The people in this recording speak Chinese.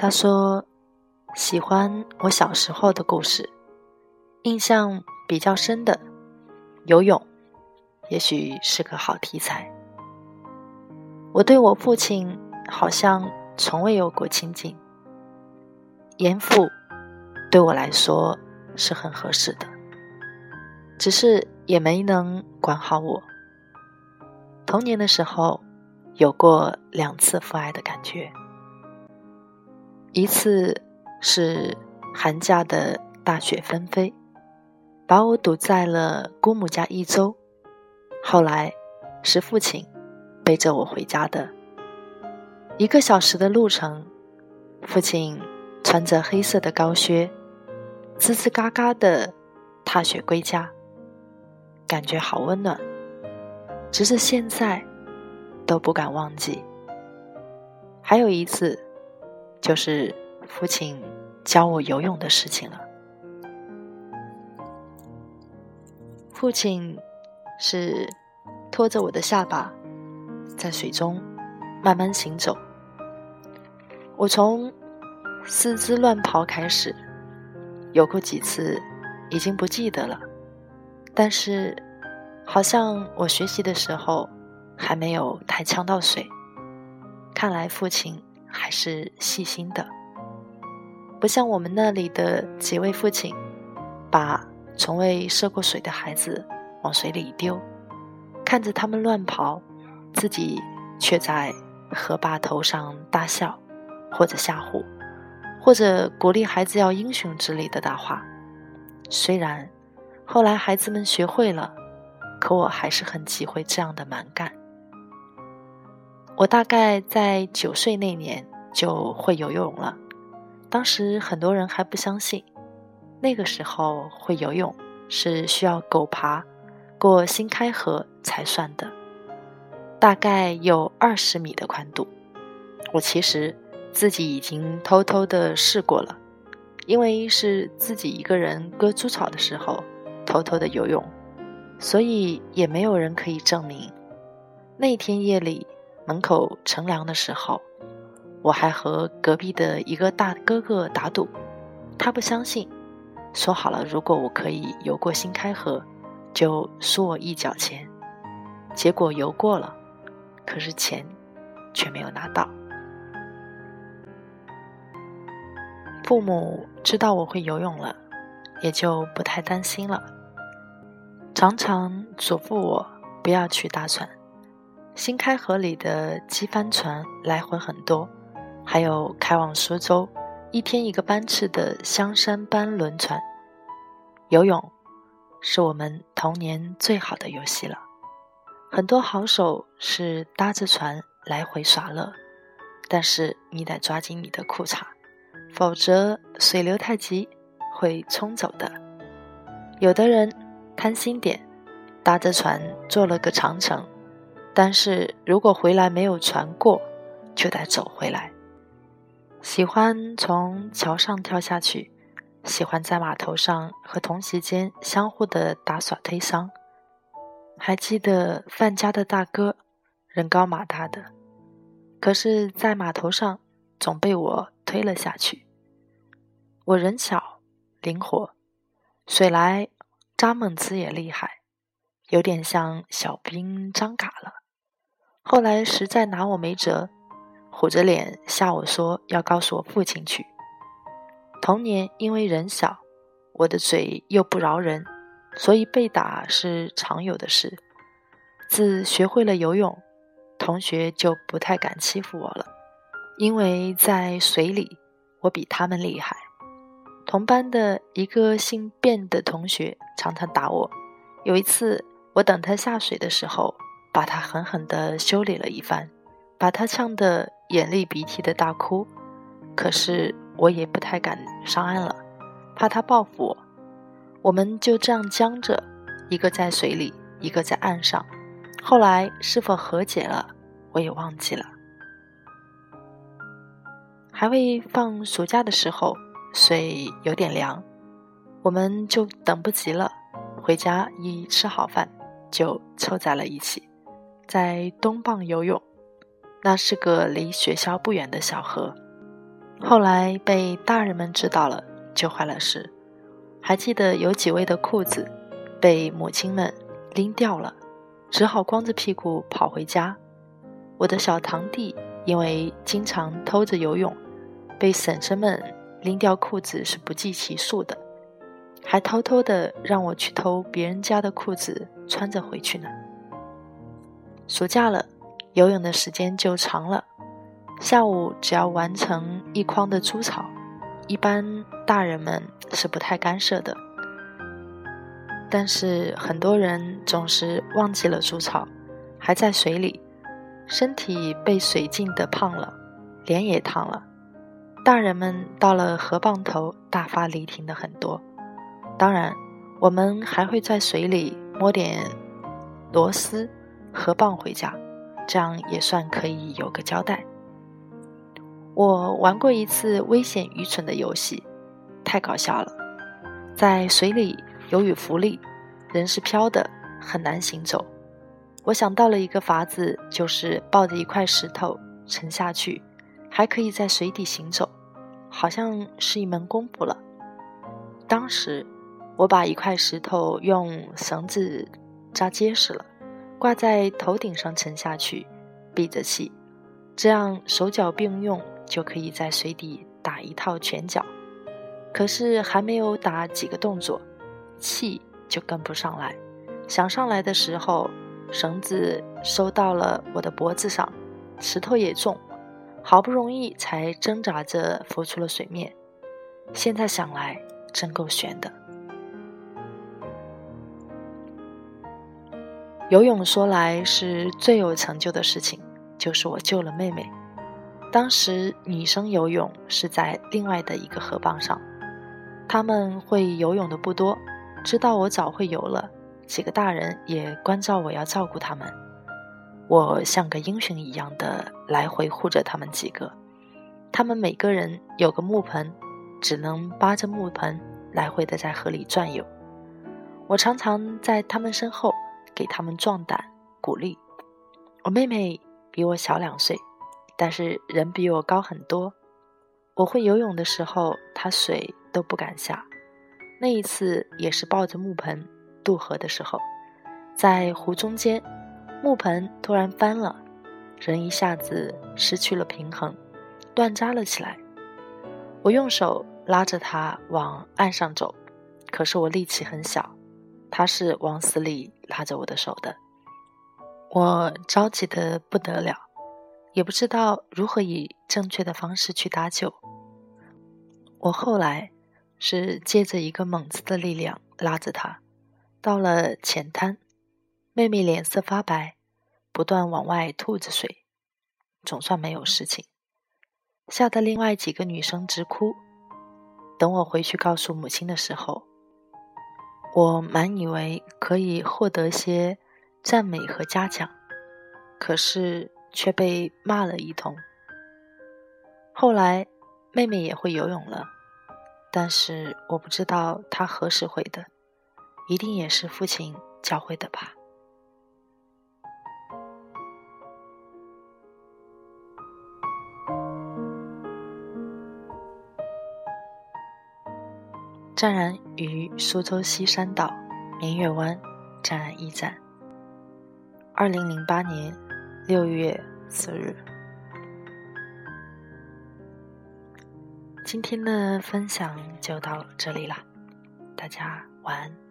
他说：“喜欢我小时候的故事，印象比较深的游泳，也许是个好题材。我对我父亲好像从未有过亲近，严父对我来说是很合适的，只是也没能管好我。童年的时候有过两次父爱的感觉。”一次是寒假的大雪纷飞，把我堵在了姑母家一周。后来是父亲背着我回家的，一个小时的路程，父亲穿着黑色的高靴，吱吱嘎嘎的踏雪归家，感觉好温暖，直至现在都不敢忘记。还有一次。就是父亲教我游泳的事情了。父亲是拖着我的下巴在水中慢慢行走。我从四肢乱跑开始，有过几次已经不记得了，但是好像我学习的时候还没有太呛到水。看来父亲。还是细心的，不像我们那里的几位父亲，把从未涉过水的孩子往水里丢，看着他们乱跑，自己却在河坝头上大笑，或者吓唬，或者鼓励孩子要英雄之类的大话。虽然后来孩子们学会了，可我还是很忌讳这样的蛮干。我大概在九岁那年就会游泳了，当时很多人还不相信，那个时候会游泳是需要狗爬过新开河才算的，大概有二十米的宽度。我其实自己已经偷偷的试过了，因为是自己一个人割猪草的时候偷偷的游泳，所以也没有人可以证明那天夜里。门口乘凉的时候，我还和隔壁的一个大哥哥打赌，他不相信，说好了如果我可以游过新开河，就输我一角钱。结果游过了，可是钱却没有拿到。父母知道我会游泳了，也就不太担心了，常常嘱咐我不要去搭船。新开河里的机帆船来回很多，还有开往苏州一天一个班次的香山班轮船。游泳是我们童年最好的游戏了。很多好手是搭着船来回耍乐，但是你得抓紧你的裤衩，否则水流太急会冲走的。有的人贪心点，搭着船坐了个长城。但是如果回来没有船过，就得走回来。喜欢从桥上跳下去，喜欢在码头上和同学间相互的打耍推搡。还记得范家的大哥，人高马大的，可是，在码头上总被我推了下去。我人小，灵活，水来扎猛子也厉害，有点像小兵张嘎了。后来实在拿我没辙，虎着脸吓我说要告诉我父亲去。童年因为人小，我的嘴又不饶人，所以被打是常有的事。自学会了游泳，同学就不太敢欺负我了，因为在水里我比他们厉害。同班的一个姓卞的同学常常打我。有一次，我等他下水的时候，把他狠狠地修理了一番，把他呛得眼泪鼻涕的大哭。可是我也不太敢上岸了，怕他报复我。我们就这样僵着，一个在水里，一个在岸上。后来是否和解了，我也忘记了。还未放暑假的时候。水有点凉，我们就等不及了。回家一吃好饭，就凑在了一起，在东蚌游泳。那是个离学校不远的小河。后来被大人们知道了，就坏了事。还记得有几位的裤子被母亲们拎掉了，只好光着屁股跑回家。我的小堂弟因为经常偷着游泳，被婶婶们。拎掉裤子是不计其数的，还偷偷的让我去偷别人家的裤子穿着回去呢。暑假了，游泳的时间就长了，下午只要完成一筐的猪草，一般大人们是不太干涉的。但是很多人总是忘记了猪草，还在水里，身体被水浸得胖了，脸也烫了。大人们到了河蚌头，大发雷霆的很多。当然，我们还会在水里摸点螺丝、河蚌回家，这样也算可以有个交代。我玩过一次危险愚蠢的游戏，太搞笑了。在水里，由于浮力，人是飘的，很难行走。我想到了一个法子，就是抱着一块石头沉下去，还可以在水底行走。好像是一门功夫了。当时，我把一块石头用绳子扎结实了，挂在头顶上沉下去，闭着气，这样手脚并用就可以在水底打一套拳脚。可是还没有打几个动作，气就跟不上来。想上来的时候，绳子收到了我的脖子上，石头也重。好不容易才挣扎着浮出了水面，现在想来真够悬的。游泳说来是最有成就的事情，就是我救了妹妹。当时女生游泳是在另外的一个河蚌上，他们会游泳的不多，知道我早会游了，几个大人也关照我要照顾他们。我像个英雄一样的来回护着他们几个，他们每个人有个木盆，只能扒着木盆来回的在河里转悠。我常常在他们身后给他们壮胆鼓励。我妹妹比我小两岁，但是人比我高很多。我会游泳的时候，她水都不敢下。那一次也是抱着木盆渡河的时候，在湖中间。木盆突然翻了，人一下子失去了平衡，断扎了起来。我用手拉着他往岸上走，可是我力气很小，他是往死里拉着我的手的。我着急的不得了，也不知道如何以正确的方式去搭救。我后来是借着一个猛子的力量拉着他，到了浅滩。妹妹脸色发白，不断往外吐着水，总算没有事情，吓得另外几个女生直哭。等我回去告诉母亲的时候，我满以为可以获得些赞美和嘉奖，可是却被骂了一通。后来妹妹也会游泳了，但是我不知道她何时会的，一定也是父亲教会的吧。湛然于苏州西山岛明月湾湛然驿站。二零零八年六月四日。今天的分享就到这里了，大家晚安。